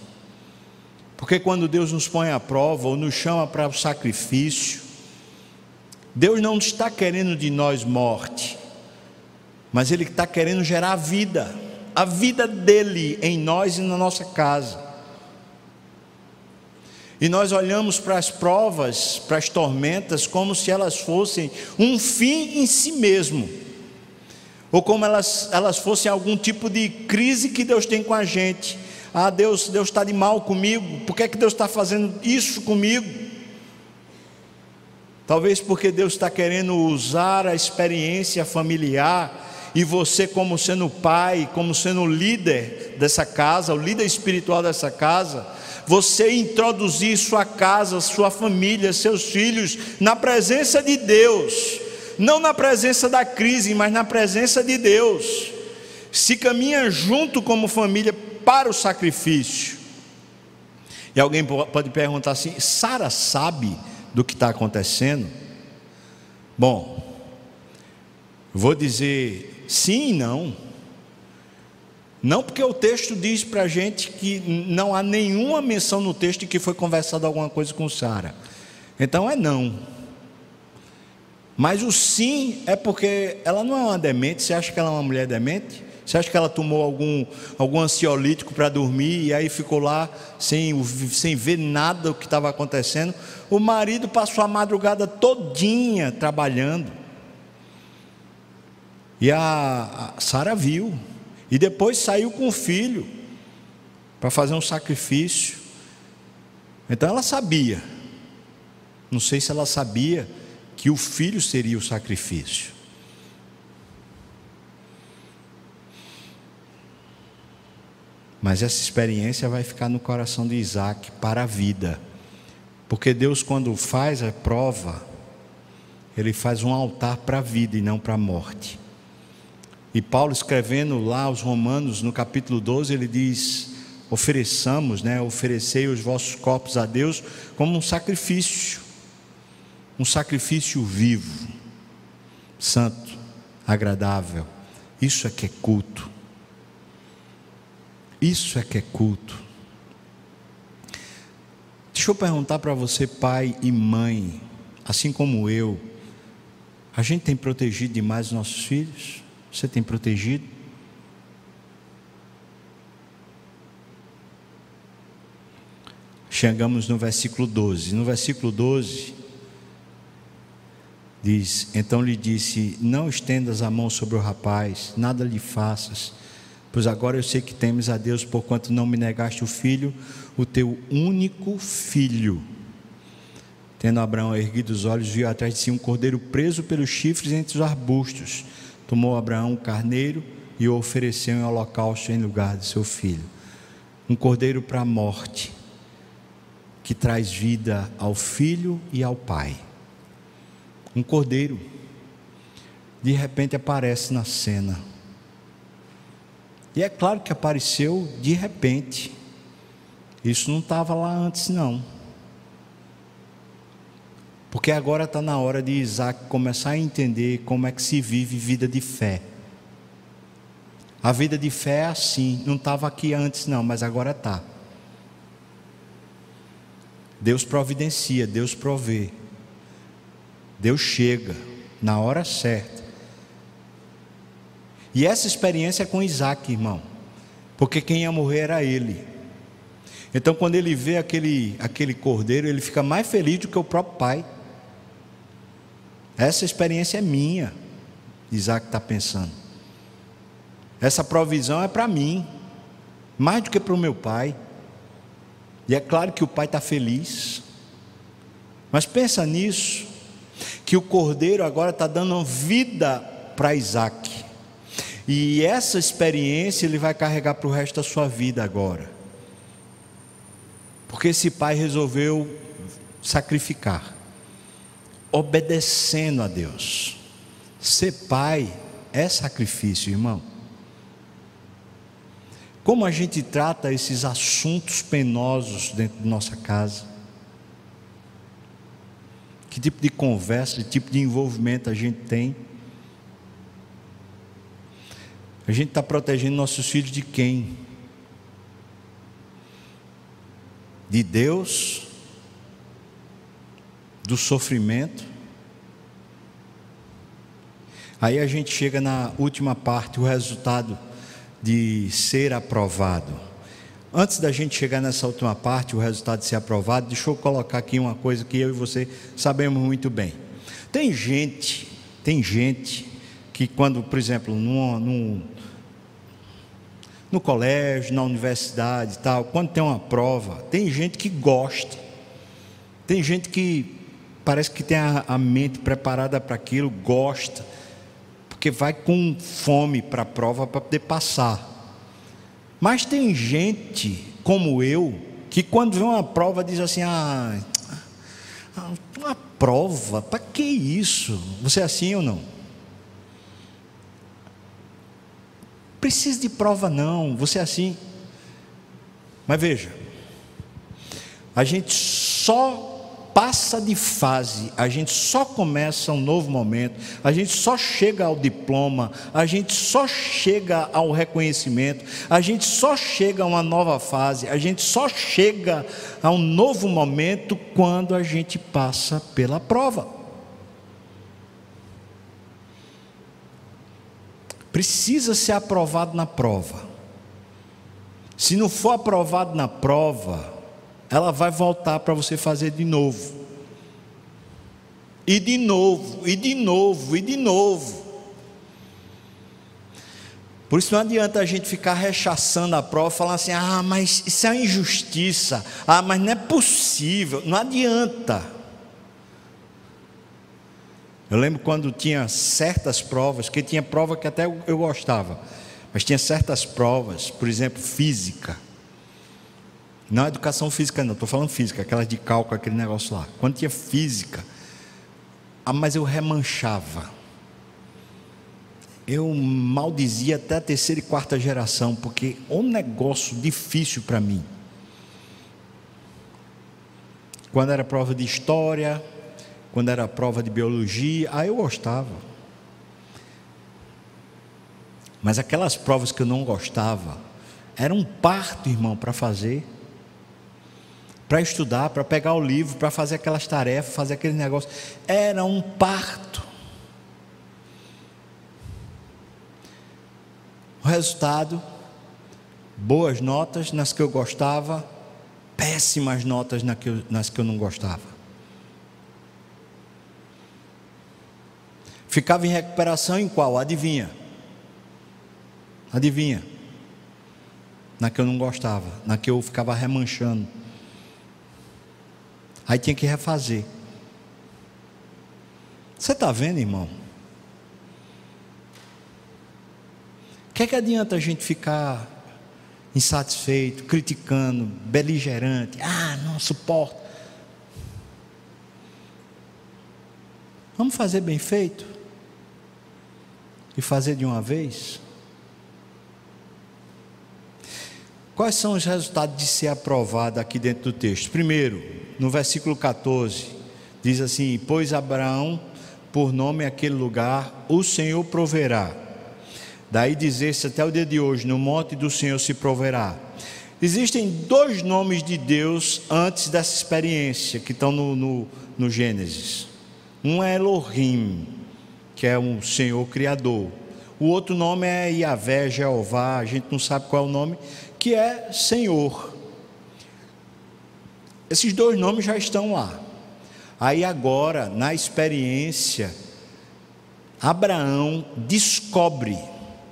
Porque quando Deus nos põe à prova ou nos chama para o sacrifício, Deus não está querendo de nós morte, mas Ele está querendo gerar vida, a vida dele em nós e na nossa casa. E nós olhamos para as provas, para as tormentas, como se elas fossem um fim em si mesmo ou como elas, elas fossem algum tipo de crise que Deus tem com a gente. Ah, Deus, Deus está de mal comigo, por que, é que Deus está fazendo isso comigo? Talvez porque Deus está querendo usar a experiência familiar e você, como sendo pai, como sendo líder dessa casa, o líder espiritual dessa casa, você introduzir sua casa, sua família, seus filhos na presença de Deus não na presença da crise, mas na presença de Deus. Se caminha junto como família para o sacrifício. E alguém pode perguntar assim: Sara sabe do que está acontecendo? Bom, vou dizer sim e não. Não porque o texto diz para a gente que não há nenhuma menção no texto de que foi conversado alguma coisa com Sara. Então é não. Mas o sim é porque ela não é uma demente. Você acha que ela é uma mulher demente? Você acha que ela tomou algum, algum ansiolítico para dormir e aí ficou lá sem, sem ver nada do que estava acontecendo? O marido passou a madrugada todinha trabalhando. E a, Sara viu. E depois saiu com o filho para fazer um sacrifício. Então ela sabia. Não sei se ela sabia que o filho seria o sacrifício. Mas essa experiência vai ficar no coração de Isaac para a vida. Porque Deus, quando faz a prova, Ele faz um altar para a vida e não para a morte. E Paulo, escrevendo lá aos Romanos, no capítulo 12, ele diz: ofereçamos, né, oferecei os vossos corpos a Deus como um sacrifício, um sacrifício vivo, santo, agradável. Isso é que é culto. Isso é que é culto. Deixa eu perguntar para você, pai e mãe, assim como eu, a gente tem protegido demais os nossos filhos? Você tem protegido? Chegamos no versículo 12. No versículo 12, diz: Então lhe disse: Não estendas a mão sobre o rapaz, nada lhe faças Pois agora eu sei que temes a Deus, porquanto não me negaste o filho, o teu único filho. Tendo Abraão erguido os olhos, viu atrás de si um cordeiro preso pelos chifres entre os arbustos. Tomou Abraão o carneiro e o ofereceu em holocausto em lugar de seu filho. Um cordeiro para a morte, que traz vida ao filho e ao pai. Um cordeiro, de repente aparece na cena e é claro que apareceu de repente. Isso não estava lá antes, não. Porque agora está na hora de Isaac começar a entender como é que se vive vida de fé. A vida de fé é assim, não estava aqui antes, não, mas agora está. Deus providencia, Deus provê. Deus chega na hora certa. E essa experiência é com Isaac, irmão, porque quem ia morrer era ele. Então, quando ele vê aquele, aquele cordeiro, ele fica mais feliz do que o próprio pai. Essa experiência é minha, Isaac está pensando. Essa provisão é para mim, mais do que para o meu pai. E é claro que o pai está feliz. Mas pensa nisso, que o cordeiro agora está dando vida para Isaac. E essa experiência ele vai carregar para o resto da sua vida agora. Porque esse pai resolveu sacrificar, obedecendo a Deus. Ser pai é sacrifício, irmão. Como a gente trata esses assuntos penosos dentro de nossa casa? Que tipo de conversa, que tipo de envolvimento a gente tem? A gente está protegendo nossos filhos de quem? De Deus? Do sofrimento? Aí a gente chega na última parte, o resultado de ser aprovado. Antes da gente chegar nessa última parte, o resultado de ser aprovado, deixa eu colocar aqui uma coisa que eu e você sabemos muito bem. Tem gente, tem gente que quando, por exemplo, num, no colégio, na universidade e tal, quando tem uma prova, tem gente que gosta, tem gente que parece que tem a, a mente preparada para aquilo, gosta, porque vai com fome para a prova para poder passar. Mas tem gente como eu que quando vê uma prova diz assim: ah, uma prova, para que isso? Você é assim ou não? Precisa de prova, não, você é assim. Mas veja, a gente só passa de fase, a gente só começa um novo momento, a gente só chega ao diploma, a gente só chega ao reconhecimento, a gente só chega a uma nova fase, a gente só chega a um novo momento quando a gente passa pela prova. precisa ser aprovado na prova. Se não for aprovado na prova, ela vai voltar para você fazer de novo. E de novo, e de novo, e de novo. Por isso não adianta a gente ficar rechaçando a prova, falando assim: ah, mas isso é uma injustiça, ah, mas não é possível. Não adianta. Eu lembro quando tinha certas provas, que tinha prova que até eu gostava, mas tinha certas provas, por exemplo, física. Não é educação física, não, estou falando física, aquelas de cálculo, aquele negócio lá. Quando tinha física, ah, mas eu remanchava. Eu maldizia até a terceira e quarta geração, porque é um negócio difícil para mim. Quando era prova de história, quando era prova de biologia, aí eu gostava. Mas aquelas provas que eu não gostava, era um parto, irmão, para fazer. Para estudar, para pegar o livro, para fazer aquelas tarefas, fazer aquele negócio. Era um parto. O resultado, boas notas nas que eu gostava, péssimas notas nas que eu não gostava. Ficava em recuperação em qual? Adivinha? Adivinha? Na que eu não gostava, na que eu ficava remanchando. Aí tinha que refazer. Você está vendo, irmão? O que é que adianta a gente ficar insatisfeito, criticando, beligerante? Ah, não suporto. Vamos fazer bem feito? e fazer de uma vez? Quais são os resultados de ser aprovado aqui dentro do texto? Primeiro, no versículo 14, diz assim: Pois Abraão, por nome aquele lugar, o Senhor proverá. Daí dizer-se até o dia de hoje: No monte do Senhor se proverá. Existem dois nomes de Deus antes dessa experiência, que estão no, no, no Gênesis. Um é Elohim, que é um Senhor Criador. O outro nome é Yahvé, Jeová, a gente não sabe qual é o nome, que é Senhor. Esses dois nomes já estão lá. Aí agora, na experiência, Abraão descobre,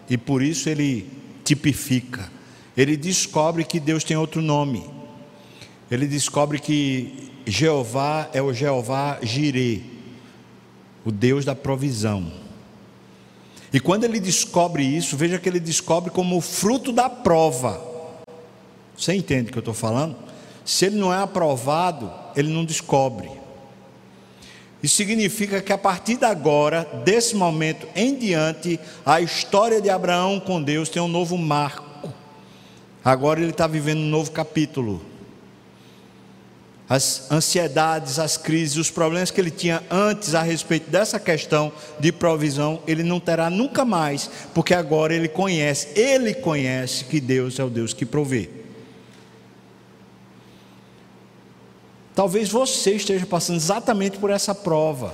e por isso ele tipifica, ele descobre que Deus tem outro nome. Ele descobre que Jeová é o Jeová Jireh o Deus da provisão. E quando ele descobre isso, veja que ele descobre como fruto da prova. Você entende o que eu estou falando? Se ele não é aprovado, ele não descobre. Isso significa que a partir de agora, desse momento em diante, a história de Abraão com Deus tem um novo marco. Agora ele está vivendo um novo capítulo as ansiedades, as crises, os problemas que ele tinha antes a respeito dessa questão de provisão, ele não terá nunca mais, porque agora ele conhece, ele conhece que Deus é o Deus que provê. Talvez você esteja passando exatamente por essa prova,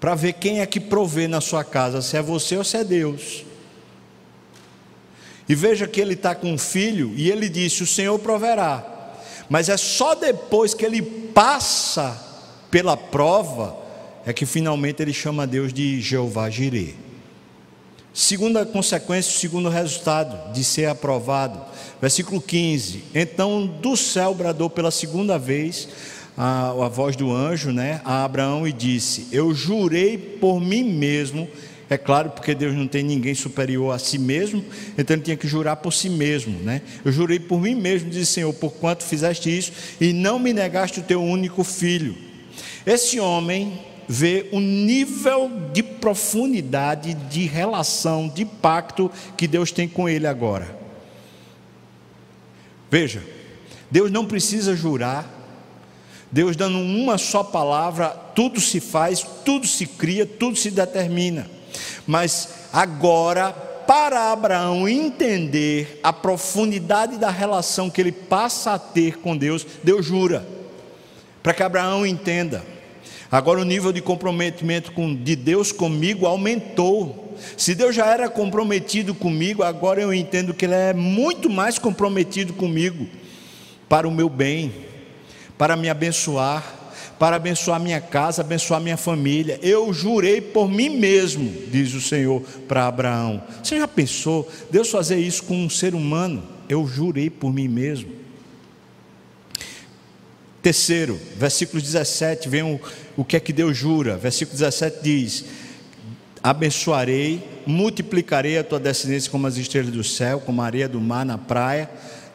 para ver quem é que provê na sua casa, se é você ou se é Deus. E veja que ele está com um filho e ele disse: O Senhor proverá mas é só depois que ele passa pela prova é que finalmente ele chama Deus de Jeová Jireh. Segunda consequência, segundo resultado de ser aprovado, versículo 15: Então do céu bradou pela segunda vez a, a voz do anjo né, a Abraão e disse: Eu jurei por mim mesmo é claro, porque Deus não tem ninguém superior a si mesmo, então ele tinha que jurar por si mesmo, né? Eu jurei por mim mesmo, o Senhor, por quanto fizeste isso e não me negaste o teu único filho. Esse homem vê o nível de profundidade de relação, de pacto que Deus tem com ele agora. Veja, Deus não precisa jurar, Deus dando uma só palavra, tudo se faz, tudo se cria, tudo se determina. Mas agora, para Abraão entender a profundidade da relação que ele passa a ter com Deus, Deus jura, para que Abraão entenda. Agora o nível de comprometimento de Deus comigo aumentou. Se Deus já era comprometido comigo, agora eu entendo que Ele é muito mais comprometido comigo para o meu bem, para me abençoar, para abençoar minha casa, abençoar minha família. Eu jurei por mim mesmo, diz o Senhor para Abraão. Você já pensou Deus fazer isso com um ser humano? Eu jurei por mim mesmo. Terceiro, versículo 17, vem o, o que é que Deus jura. Versículo 17 diz: Abençoarei, multiplicarei a tua descendência como as estrelas do céu, como a areia do mar na praia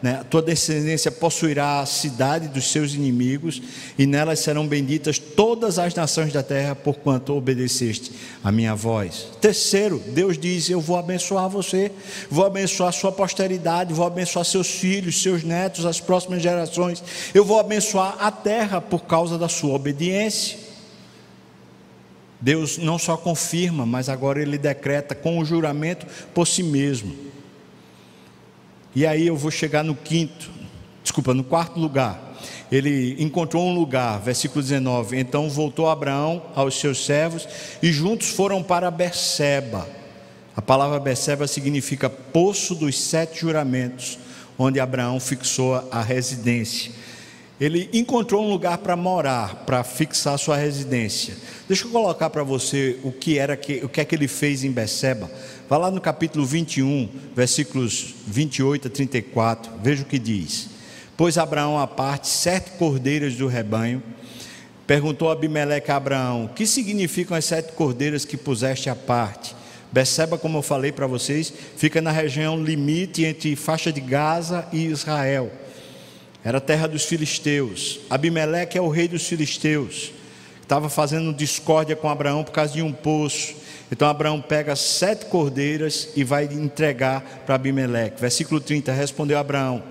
né? tua descendência possuirá a cidade dos seus inimigos, e nelas serão benditas todas as nações da terra, porquanto obedeceste a minha voz. Terceiro, Deus diz: Eu vou abençoar você, vou abençoar sua posteridade, vou abençoar seus filhos, seus netos, as próximas gerações, eu vou abençoar a terra por causa da sua obediência. Deus não só confirma, mas agora ele decreta com o juramento por si mesmo. E aí eu vou chegar no quinto, desculpa, no quarto lugar. Ele encontrou um lugar, versículo 19. Então voltou Abraão aos seus servos e juntos foram para Berseba. A palavra Berseba significa poço dos sete juramentos, onde Abraão fixou a residência. Ele encontrou um lugar para morar, para fixar sua residência. Deixa eu colocar para você o que era que, o que é que ele fez em Beceba. Vá lá no capítulo 21, versículos 28 a 34, veja o que diz. Pois Abraão à parte sete cordeiras do rebanho, perguntou Abimeleque a Abraão: Que significam as sete cordeiras que puseste à parte? Beceba, como eu falei para vocês, fica na região limite entre faixa de Gaza e Israel. Era terra dos filisteus. Abimeleque é o rei dos filisteus. Estava fazendo discórdia com Abraão por causa de um poço. Então Abraão pega sete cordeiras e vai entregar para Abimeleque. Versículo 30: Respondeu Abraão: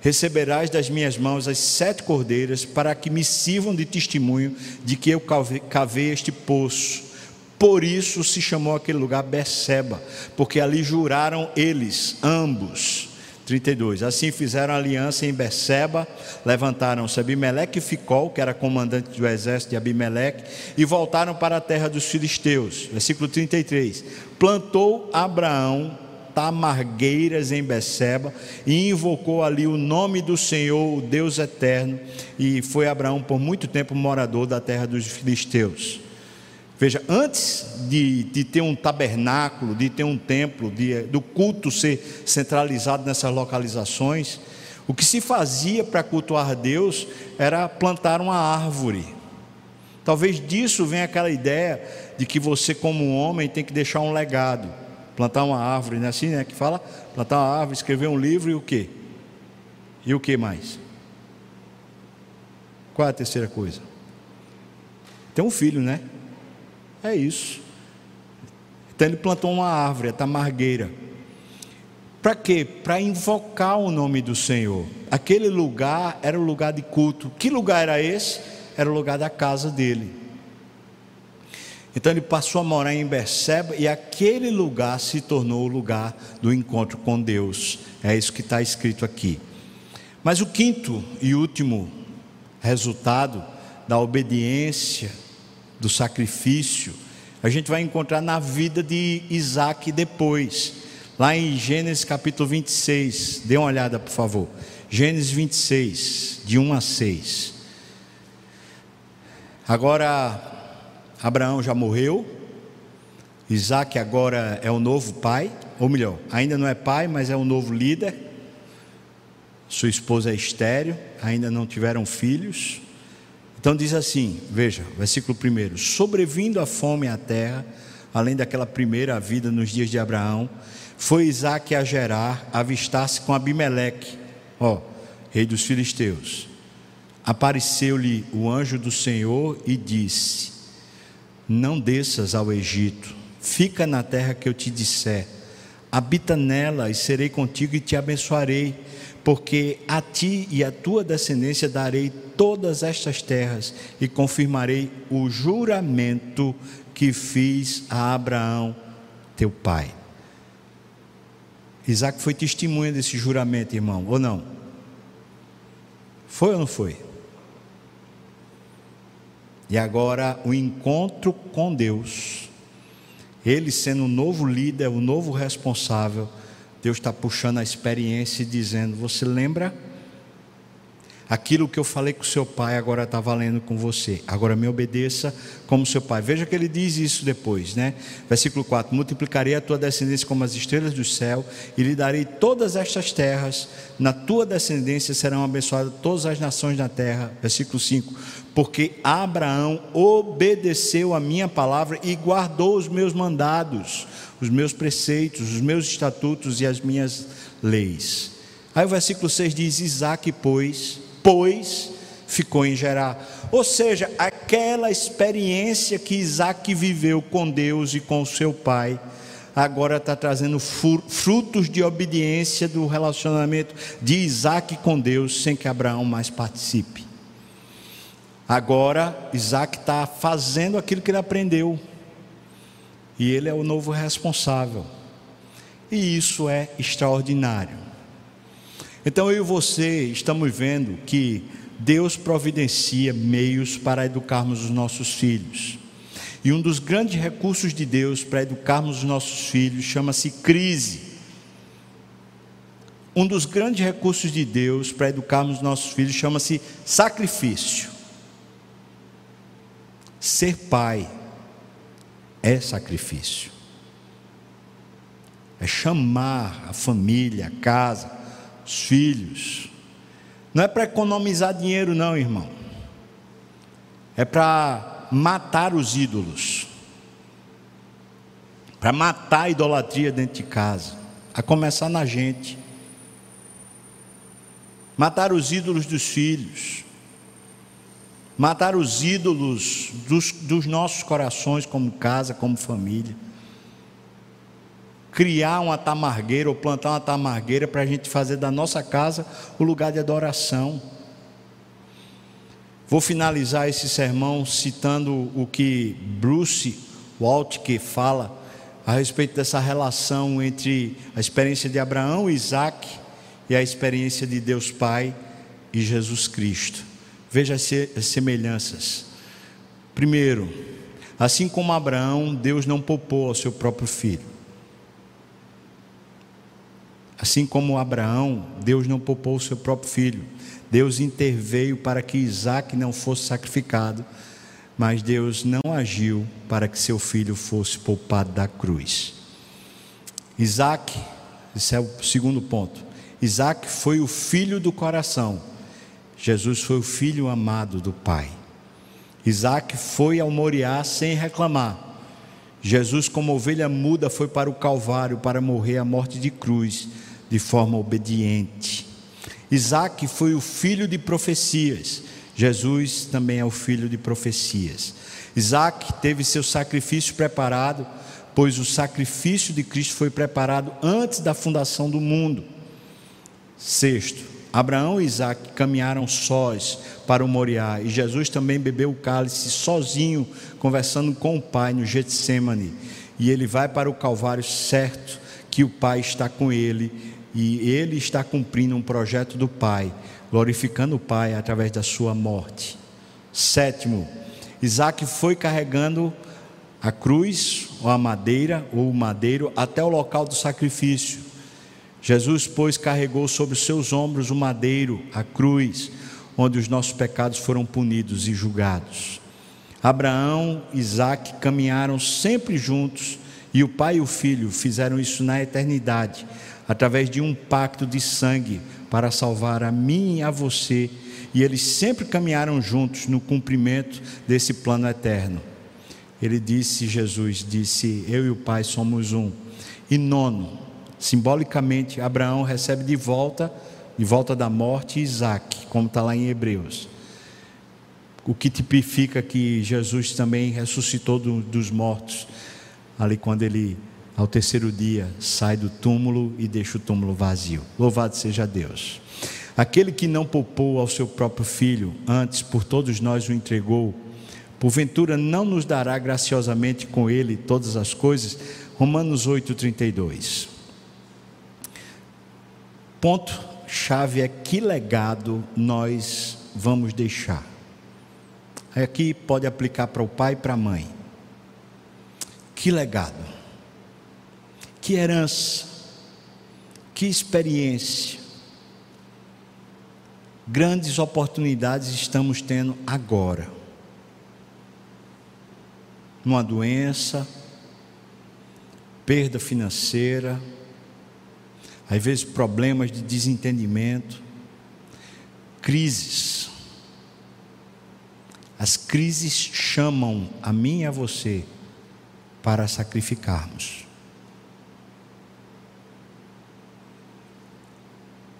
Receberás das minhas mãos as sete cordeiras, para que me sirvam de testemunho de que eu cavei este poço. Por isso se chamou aquele lugar Beceba, porque ali juraram eles, ambos 32. Assim fizeram aliança em Beceba, levantaram-se Abimeleque e Ficol, que era comandante do exército de Abimeleque, e voltaram para a terra dos filisteus. Versículo 33. Plantou Abraão tamargueiras em Beceba e invocou ali o nome do Senhor, o Deus eterno, e foi Abraão por muito tempo morador da terra dos filisteus. Veja, antes de, de, ter um tabernáculo, de ter um templo, de, do culto ser centralizado nessas localizações, o que se fazia para cultuar Deus era plantar uma árvore. Talvez disso venha aquela ideia de que você, como homem, tem que deixar um legado. Plantar uma árvore, não é assim né, que fala? Plantar uma árvore, escrever um livro e o quê? E o que mais? Qual é a terceira coisa? Tem um filho, né? É isso. Então ele plantou uma árvore, a tamargueira. Para quê? Para invocar o nome do Senhor. Aquele lugar era o lugar de culto. Que lugar era esse? Era o lugar da casa dele. Então ele passou a morar em Berseba e aquele lugar se tornou o lugar do encontro com Deus. É isso que está escrito aqui. Mas o quinto e último resultado da obediência do sacrifício, a gente vai encontrar na vida de Isaac depois, lá em Gênesis capítulo 26. Dê uma olhada, por favor. Gênesis 26, de 1 a 6. Agora, Abraão já morreu, Isaac agora é o novo pai, ou melhor, ainda não é pai, mas é o novo líder. Sua esposa é estéreo, ainda não tiveram filhos. Então diz assim, veja, versículo 1: Sobrevindo a fome à terra, além daquela primeira vida nos dias de Abraão, foi Isaac a Gerar avistar-se com Abimeleque, ó, rei dos filisteus. Apareceu-lhe o anjo do Senhor e disse: Não desças ao Egito, fica na terra que eu te disser, habita nela e serei contigo e te abençoarei porque a ti e a tua descendência darei todas estas terras e confirmarei o juramento que fiz a Abraão, teu pai. Isaac foi testemunha desse juramento, irmão, ou não? Foi ou não foi? E agora o encontro com Deus, Ele sendo o novo líder, o novo responsável, Deus está puxando a experiência e dizendo: Você lembra? Aquilo que eu falei com seu pai agora está valendo com você. Agora me obedeça como seu pai. Veja que ele diz isso depois, né? Versículo 4: Multiplicarei a tua descendência como as estrelas do céu, e lhe darei todas estas terras. Na tua descendência serão abençoadas todas as nações da terra. Versículo 5: Porque Abraão obedeceu a minha palavra e guardou os meus mandados, os meus preceitos, os meus estatutos e as minhas leis. Aí o versículo 6 diz: Isaac, pois pois ficou em Gerar. Ou seja, aquela experiência que Isaac viveu com Deus e com seu pai, agora está trazendo frutos de obediência do relacionamento de Isaac com Deus, sem que Abraão mais participe. Agora, Isaac está fazendo aquilo que ele aprendeu, e ele é o novo responsável, e isso é extraordinário. Então eu e você estamos vendo que Deus providencia meios para educarmos os nossos filhos. E um dos grandes recursos de Deus para educarmos os nossos filhos chama-se crise. Um dos grandes recursos de Deus para educarmos os nossos filhos chama-se sacrifício. Ser pai é sacrifício. É chamar a família, a casa, os filhos. Não é para economizar dinheiro, não, irmão. É para matar os ídolos. Para matar a idolatria dentro de casa. A começar na gente. Matar os ídolos dos filhos. Matar os ídolos dos, dos nossos corações, como casa, como família criar uma tamargueira ou plantar uma tamargueira para a gente fazer da nossa casa o lugar de adoração. Vou finalizar esse sermão citando o que Bruce Waltke fala a respeito dessa relação entre a experiência de Abraão e Isaac e a experiência de Deus Pai e Jesus Cristo. Veja as semelhanças. Primeiro, assim como Abraão, Deus não poupou ao seu próprio filho. Assim como Abraão, Deus não poupou o seu próprio filho. Deus interveio para que Isaac não fosse sacrificado, mas Deus não agiu para que seu filho fosse poupado da cruz. Isaac, esse é o segundo ponto. Isaac foi o filho do coração, Jesus foi o filho amado do Pai. Isaac foi ao Moriá sem reclamar. Jesus, como ovelha muda, foi para o Calvário para morrer a morte de cruz de forma obediente. Isaac foi o filho de profecias, Jesus também é o filho de profecias. Isaac teve seu sacrifício preparado, pois o sacrifício de Cristo foi preparado antes da fundação do mundo. Sexto, Abraão e Isaac caminharam sós para o Moriá, e Jesus também bebeu o cálice sozinho, conversando com o Pai no Getsemane. E ele vai para o Calvário certo que o Pai está com ele e ele está cumprindo um projeto do Pai, glorificando o Pai através da sua morte. Sétimo, Isaac foi carregando a cruz, ou a madeira, ou o madeiro, até o local do sacrifício. Jesus, pois, carregou sobre os seus ombros o madeiro, a cruz, onde os nossos pecados foram punidos e julgados. Abraão e Isaac caminharam sempre juntos, e o pai e o filho fizeram isso na eternidade através de um pacto de sangue para salvar a mim e a você, e eles sempre caminharam juntos no cumprimento desse plano eterno. Ele disse, Jesus disse: Eu e o Pai somos um. E nono, simbolicamente, Abraão recebe de volta, de volta da morte, Isaac, como está lá em Hebreus. O que tipifica que Jesus também ressuscitou do, dos mortos, ali quando ele ao terceiro dia sai do túmulo e deixa o túmulo vazio. Louvado seja Deus. Aquele que não poupou ao seu próprio filho, antes por todos nós o entregou, porventura não nos dará graciosamente com ele todas as coisas? Romanos 8:32. Ponto chave é que legado nós vamos deixar. Aqui pode aplicar para o pai e para a mãe. Que legado, que herança, que experiência, grandes oportunidades estamos tendo agora. Numa doença, perda financeira, às vezes problemas de desentendimento, crises. As crises chamam a mim e a você para sacrificarmos.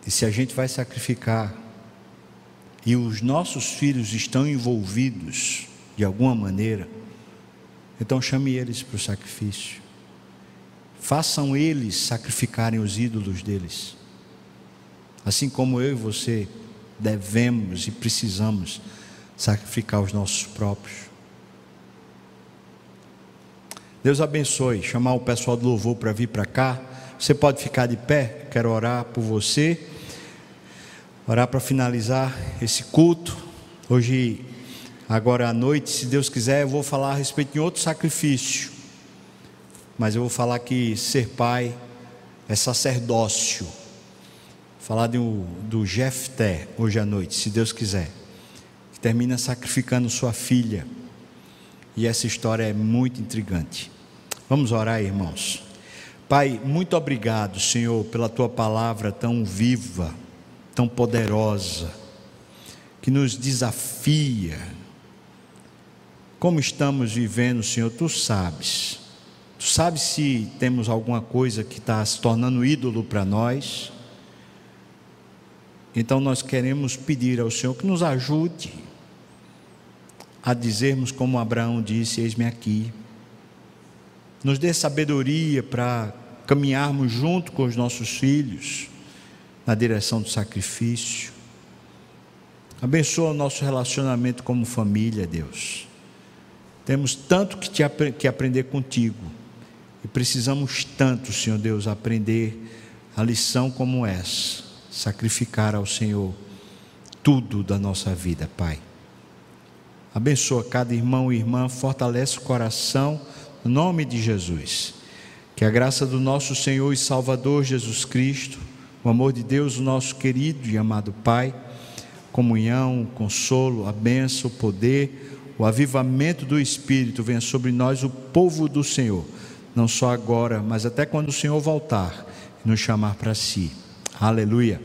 E se a gente vai sacrificar e os nossos filhos estão envolvidos de alguma maneira, então chame eles para o sacrifício. Façam eles sacrificarem os ídolos deles. Assim como eu e você devemos e precisamos sacrificar os nossos próprios. Deus abençoe. Chamar o pessoal do louvor para vir para cá. Você pode ficar de pé. Quero orar por você. Orar para finalizar esse culto. Hoje, agora à noite, se Deus quiser, eu vou falar a respeito de outro sacrifício. Mas eu vou falar que ser pai é sacerdócio. Falar do, do Jefté hoje à noite, se Deus quiser. Que termina sacrificando sua filha e essa história é muito intrigante. Vamos orar, irmãos. Pai, muito obrigado, Senhor, pela tua palavra tão viva, tão poderosa, que nos desafia. Como estamos vivendo, Senhor, tu sabes. Tu sabes se temos alguma coisa que está se tornando ídolo para nós. Então nós queremos pedir ao Senhor que nos ajude a dizermos como Abraão disse: Eis-me aqui. Nos dê sabedoria para caminharmos junto com os nossos filhos na direção do sacrifício. Abençoa o nosso relacionamento como família, Deus. Temos tanto que, te, que aprender contigo e precisamos tanto, Senhor Deus, aprender a lição como essa, sacrificar ao Senhor tudo da nossa vida, Pai. Abençoa cada irmão e irmã, fortalece o coração, no nome de Jesus. Que a graça do nosso Senhor e Salvador Jesus Cristo, o amor de Deus, o nosso querido e amado Pai, comunhão, consolo, a bênção, o poder, o avivamento do Espírito venha sobre nós, o povo do Senhor, não só agora, mas até quando o Senhor voltar e nos chamar para si. Aleluia.